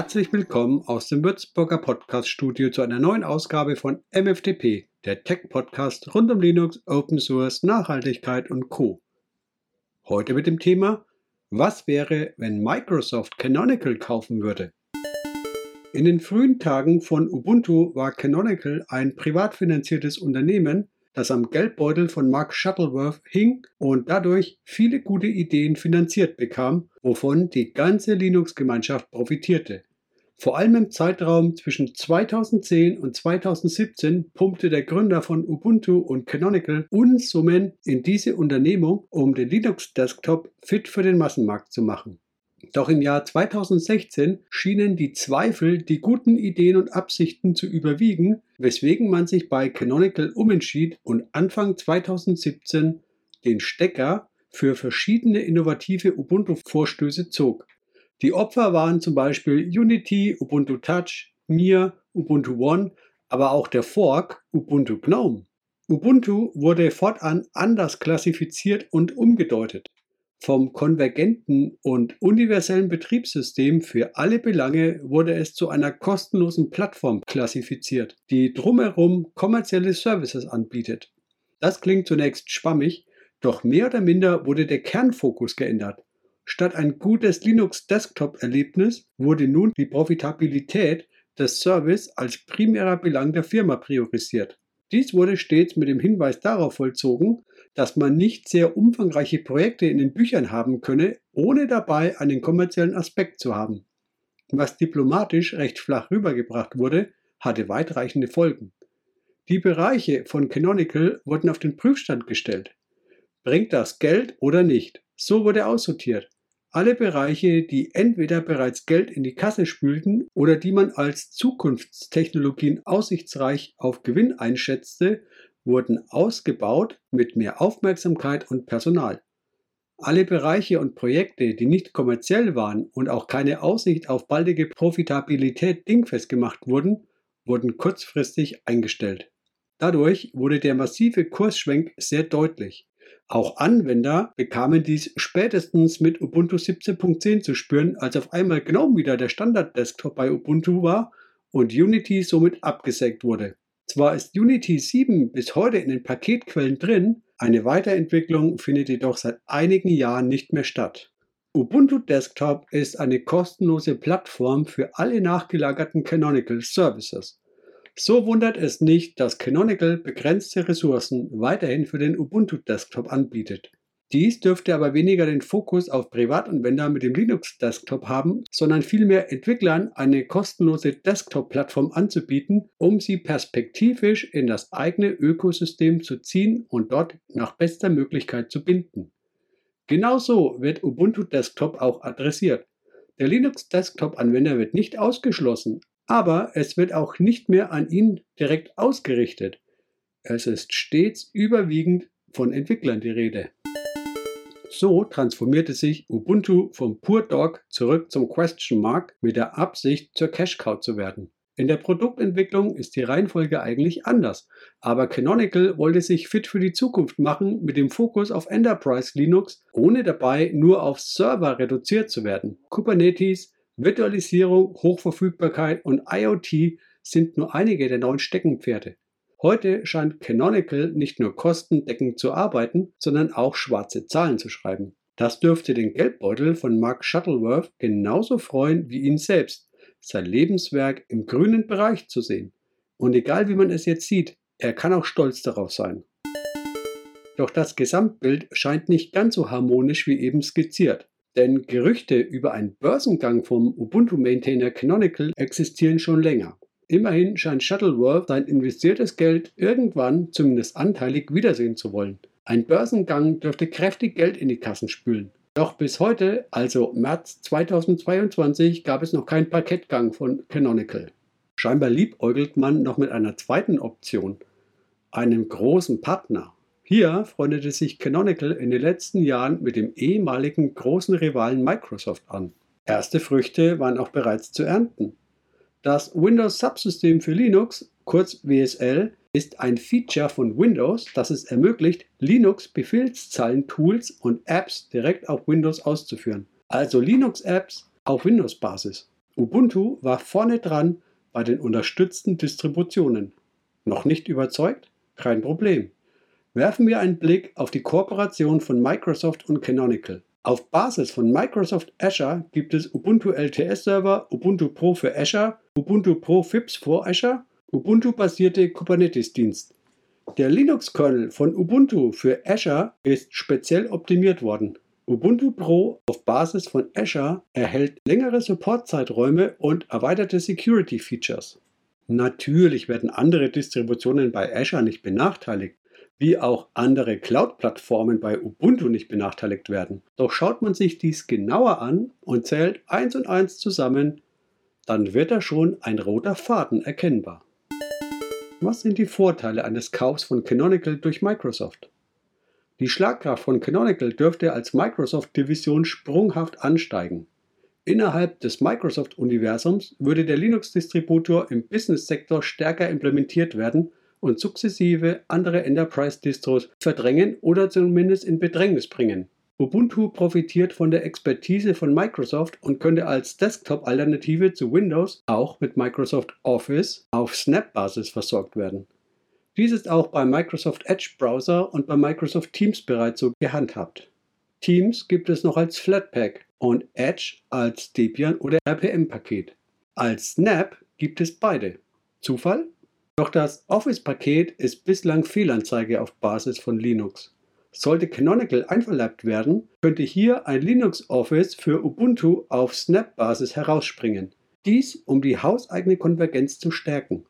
Herzlich willkommen aus dem Würzburger Podcast Studio zu einer neuen Ausgabe von MFTP, der Tech-Podcast rund um Linux, Open Source, Nachhaltigkeit und Co. Heute mit dem Thema Was wäre, wenn Microsoft Canonical kaufen würde? In den frühen Tagen von Ubuntu war Canonical ein privat finanziertes Unternehmen, das am Geldbeutel von Mark Shuttleworth hing und dadurch viele gute Ideen finanziert bekam, wovon die ganze Linux-Gemeinschaft profitierte. Vor allem im Zeitraum zwischen 2010 und 2017 pumpte der Gründer von Ubuntu und Canonical Unsummen in diese Unternehmung, um den Linux-Desktop fit für den Massenmarkt zu machen. Doch im Jahr 2016 schienen die Zweifel, die guten Ideen und Absichten zu überwiegen, weswegen man sich bei Canonical umentschied und Anfang 2017 den Stecker für verschiedene innovative Ubuntu-Vorstöße zog. Die Opfer waren zum Beispiel Unity, Ubuntu Touch, Mir, Ubuntu One, aber auch der Fork Ubuntu GNOME. Ubuntu wurde fortan anders klassifiziert und umgedeutet vom konvergenten und universellen Betriebssystem für alle Belange wurde es zu einer kostenlosen Plattform klassifiziert, die drumherum kommerzielle Services anbietet. Das klingt zunächst schwammig, doch mehr oder minder wurde der Kernfokus geändert. Statt ein gutes Linux-Desktop-Erlebnis wurde nun die Profitabilität des Service als primärer Belang der Firma priorisiert. Dies wurde stets mit dem Hinweis darauf vollzogen, dass man nicht sehr umfangreiche Projekte in den Büchern haben könne, ohne dabei einen kommerziellen Aspekt zu haben. Was diplomatisch recht flach rübergebracht wurde, hatte weitreichende Folgen. Die Bereiche von Canonical wurden auf den Prüfstand gestellt. Bringt das Geld oder nicht? So wurde aussortiert. Alle Bereiche, die entweder bereits Geld in die Kasse spülten oder die man als Zukunftstechnologien aussichtsreich auf Gewinn einschätzte, wurden ausgebaut mit mehr Aufmerksamkeit und Personal. Alle Bereiche und Projekte, die nicht kommerziell waren und auch keine Aussicht auf baldige Profitabilität dingfest gemacht wurden, wurden kurzfristig eingestellt. Dadurch wurde der massive Kursschwenk sehr deutlich. Auch Anwender bekamen dies spätestens mit Ubuntu 17.10 zu spüren, als auf einmal GNOME wieder der Standard-Desktop bei Ubuntu war und Unity somit abgesägt wurde. Zwar ist Unity 7 bis heute in den Paketquellen drin, eine Weiterentwicklung findet jedoch seit einigen Jahren nicht mehr statt. Ubuntu Desktop ist eine kostenlose Plattform für alle nachgelagerten Canonical Services. So wundert es nicht, dass Canonical begrenzte Ressourcen weiterhin für den Ubuntu Desktop anbietet. Dies dürfte aber weniger den Fokus auf Privatanwender mit dem Linux Desktop haben, sondern vielmehr Entwicklern eine kostenlose Desktop-Plattform anzubieten, um sie perspektivisch in das eigene Ökosystem zu ziehen und dort nach bester Möglichkeit zu binden. Genauso wird Ubuntu Desktop auch adressiert. Der Linux Desktop-Anwender wird nicht ausgeschlossen, aber es wird auch nicht mehr an ihn direkt ausgerichtet. Es ist stets überwiegend von Entwicklern die Rede. So transformierte sich Ubuntu vom Pure Dog zurück zum Question Mark mit der Absicht, zur Cash Cow zu werden. In der Produktentwicklung ist die Reihenfolge eigentlich anders, aber Canonical wollte sich fit für die Zukunft machen mit dem Fokus auf Enterprise Linux, ohne dabei nur auf Server reduziert zu werden. Kubernetes, Virtualisierung, Hochverfügbarkeit und IoT sind nur einige der neuen Steckenpferde. Heute scheint Canonical nicht nur kostendeckend zu arbeiten, sondern auch schwarze Zahlen zu schreiben. Das dürfte den Geldbeutel von Mark Shuttleworth genauso freuen wie ihn selbst, sein Lebenswerk im grünen Bereich zu sehen. Und egal wie man es jetzt sieht, er kann auch stolz darauf sein. Doch das Gesamtbild scheint nicht ganz so harmonisch wie eben skizziert. Denn Gerüchte über einen Börsengang vom Ubuntu-Maintainer Canonical existieren schon länger. Immerhin scheint Shuttleworth sein investiertes Geld irgendwann, zumindest anteilig, wiedersehen zu wollen. Ein Börsengang dürfte kräftig Geld in die Kassen spülen. Doch bis heute, also März 2022, gab es noch keinen Parkettgang von Canonical. Scheinbar liebäugelt man noch mit einer zweiten Option, einem großen Partner. Hier freundete sich Canonical in den letzten Jahren mit dem ehemaligen großen Rivalen Microsoft an. Erste Früchte waren auch bereits zu ernten. Das Windows Subsystem für Linux, kurz WSL, ist ein Feature von Windows, das es ermöglicht, Linux-Befehlszeilen-Tools und Apps direkt auf Windows auszuführen. Also Linux-Apps auf Windows-Basis. Ubuntu war vorne dran bei den unterstützten Distributionen. Noch nicht überzeugt? Kein Problem. Werfen wir einen Blick auf die Kooperation von Microsoft und Canonical. Auf Basis von Microsoft Azure gibt es Ubuntu LTS Server, Ubuntu Pro für Azure, Ubuntu Pro FIPS für Azure, Ubuntu-basierte Kubernetes-Dienst. Der Linux-Kernel von Ubuntu für Azure ist speziell optimiert worden. Ubuntu Pro auf Basis von Azure erhält längere Supportzeiträume und erweiterte Security-Features. Natürlich werden andere Distributionen bei Azure nicht benachteiligt wie auch andere Cloud-Plattformen bei Ubuntu nicht benachteiligt werden. Doch schaut man sich dies genauer an und zählt eins und eins zusammen, dann wird da schon ein roter Faden erkennbar. Was sind die Vorteile eines Kaufs von Canonical durch Microsoft? Die Schlagkraft von Canonical dürfte als Microsoft-Division sprunghaft ansteigen. Innerhalb des Microsoft-Universums würde der Linux-Distributor im Business-Sektor stärker implementiert werden und sukzessive andere Enterprise-Distros verdrängen oder zumindest in Bedrängnis bringen. Ubuntu profitiert von der Expertise von Microsoft und könnte als Desktop-Alternative zu Windows auch mit Microsoft Office auf Snap-Basis versorgt werden. Dies ist auch beim Microsoft Edge Browser und bei Microsoft Teams bereits so gehandhabt. Teams gibt es noch als Flatpak und Edge als Debian oder RPM-Paket. Als Snap gibt es beide. Zufall? Doch das Office-Paket ist bislang Fehlanzeige auf Basis von Linux. Sollte Canonical einverleibt werden, könnte hier ein Linux Office für Ubuntu auf Snap-Basis herausspringen. Dies, um die hauseigene Konvergenz zu stärken.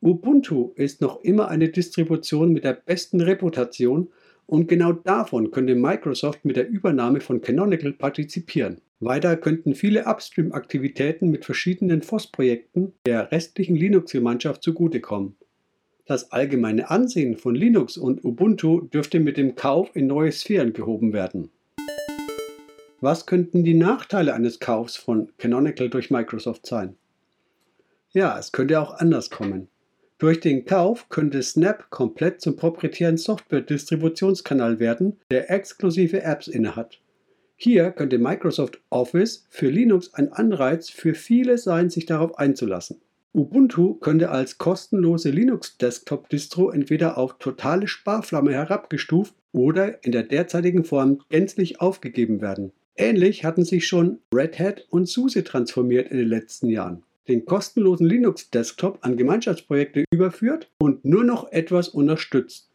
Ubuntu ist noch immer eine Distribution mit der besten Reputation und genau davon könnte Microsoft mit der Übernahme von Canonical partizipieren. Weiter könnten viele Upstream-Aktivitäten mit verschiedenen FOSS-Projekten der restlichen Linux-Gemeinschaft zugutekommen. Das allgemeine Ansehen von Linux und Ubuntu dürfte mit dem Kauf in neue Sphären gehoben werden. Was könnten die Nachteile eines Kaufs von Canonical durch Microsoft sein? Ja, es könnte auch anders kommen. Durch den Kauf könnte Snap komplett zum proprietären Software-Distributionskanal werden, der exklusive Apps innehat. Hier könnte Microsoft Office für Linux ein Anreiz für viele sein, sich darauf einzulassen. Ubuntu könnte als kostenlose Linux-Desktop-Distro entweder auf totale Sparflamme herabgestuft oder in der derzeitigen Form gänzlich aufgegeben werden. Ähnlich hatten sich schon Red Hat und SUSE transformiert in den letzten Jahren. Den kostenlosen Linux-Desktop an Gemeinschaftsprojekte überführt und nur noch etwas unterstützt.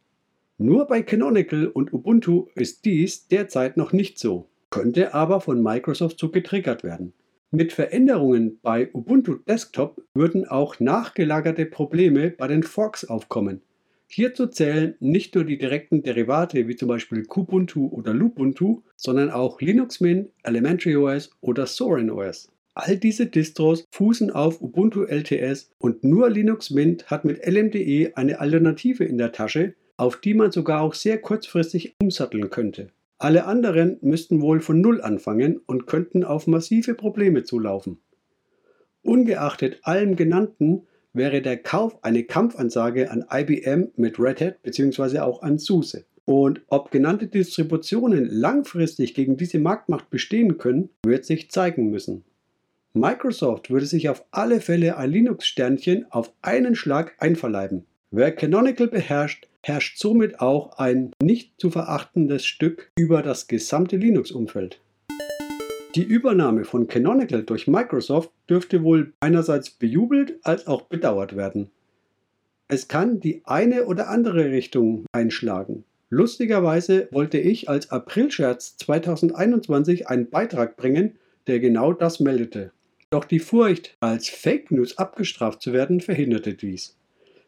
Nur bei Canonical und Ubuntu ist dies derzeit noch nicht so könnte aber von Microsoft so getriggert werden. Mit Veränderungen bei Ubuntu Desktop würden auch nachgelagerte Probleme bei den Forks aufkommen. Hierzu zählen nicht nur die direkten Derivate wie zum Beispiel Kubuntu oder Lubuntu, sondern auch Linux Mint, Elementary OS oder Soren OS. All diese Distros fußen auf Ubuntu LTS und nur Linux Mint hat mit LMDE eine Alternative in der Tasche, auf die man sogar auch sehr kurzfristig umsatteln könnte. Alle anderen müssten wohl von Null anfangen und könnten auf massive Probleme zulaufen. Ungeachtet allem Genannten wäre der Kauf eine Kampfansage an IBM mit Red Hat bzw. auch an SUSE. Und ob genannte Distributionen langfristig gegen diese Marktmacht bestehen können, wird sich zeigen müssen. Microsoft würde sich auf alle Fälle ein Linux-Sternchen auf einen Schlag einverleiben. Wer Canonical beherrscht, herrscht somit auch ein nicht zu verachtendes Stück über das gesamte Linux-Umfeld. Die Übernahme von Canonical durch Microsoft dürfte wohl einerseits bejubelt als auch bedauert werden. Es kann die eine oder andere Richtung einschlagen. Lustigerweise wollte ich als Aprilscherz 2021 einen Beitrag bringen, der genau das meldete. Doch die Furcht, als Fake News abgestraft zu werden, verhinderte dies.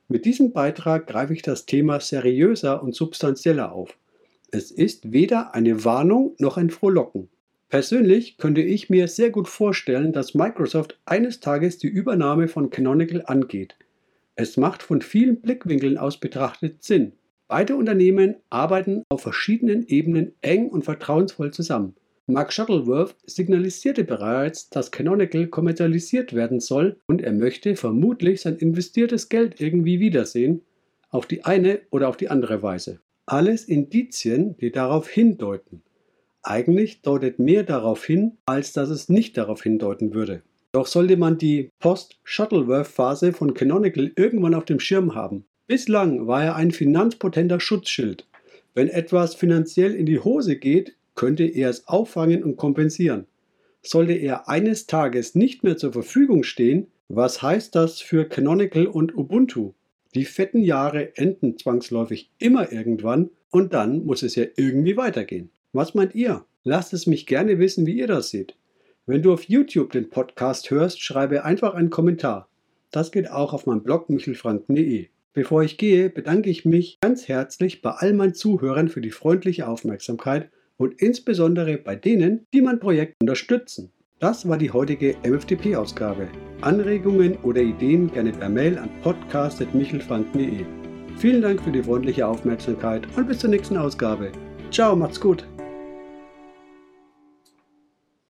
Mit diesem Beitrag greife ich das Thema seriöser und substanzieller auf. Es ist weder eine Warnung noch ein Frohlocken. Persönlich könnte ich mir sehr gut vorstellen, dass Microsoft eines Tages die Übernahme von Canonical angeht. Es macht von vielen Blickwinkeln aus betrachtet Sinn. Beide Unternehmen arbeiten auf verschiedenen Ebenen eng und vertrauensvoll zusammen. Mark Shuttleworth signalisierte bereits, dass Canonical kommerzialisiert werden soll und er möchte vermutlich sein investiertes Geld irgendwie wiedersehen, auf die eine oder auf die andere Weise. Alles Indizien, die darauf hindeuten. Eigentlich deutet mehr darauf hin, als dass es nicht darauf hindeuten würde. Doch sollte man die Post-Shuttleworth-Phase von Canonical irgendwann auf dem Schirm haben. Bislang war er ein finanzpotenter Schutzschild. Wenn etwas finanziell in die Hose geht, könnte er es auffangen und kompensieren. Sollte er eines Tages nicht mehr zur Verfügung stehen, was heißt das für Canonical und Ubuntu? Die fetten Jahre enden zwangsläufig immer irgendwann und dann muss es ja irgendwie weitergehen. Was meint ihr? Lasst es mich gerne wissen, wie ihr das seht. Wenn du auf YouTube den Podcast hörst, schreibe einfach einen Kommentar. Das geht auch auf meinem Blog michelfranken.de. Bevor ich gehe, bedanke ich mich ganz herzlich bei all meinen Zuhörern für die freundliche Aufmerksamkeit und insbesondere bei denen, die mein Projekt unterstützen. Das war die heutige MFTP-Ausgabe. Anregungen oder Ideen gerne per Mail an podcast.michelfranken.de. Vielen Dank für die freundliche Aufmerksamkeit und bis zur nächsten Ausgabe. Ciao, macht's gut!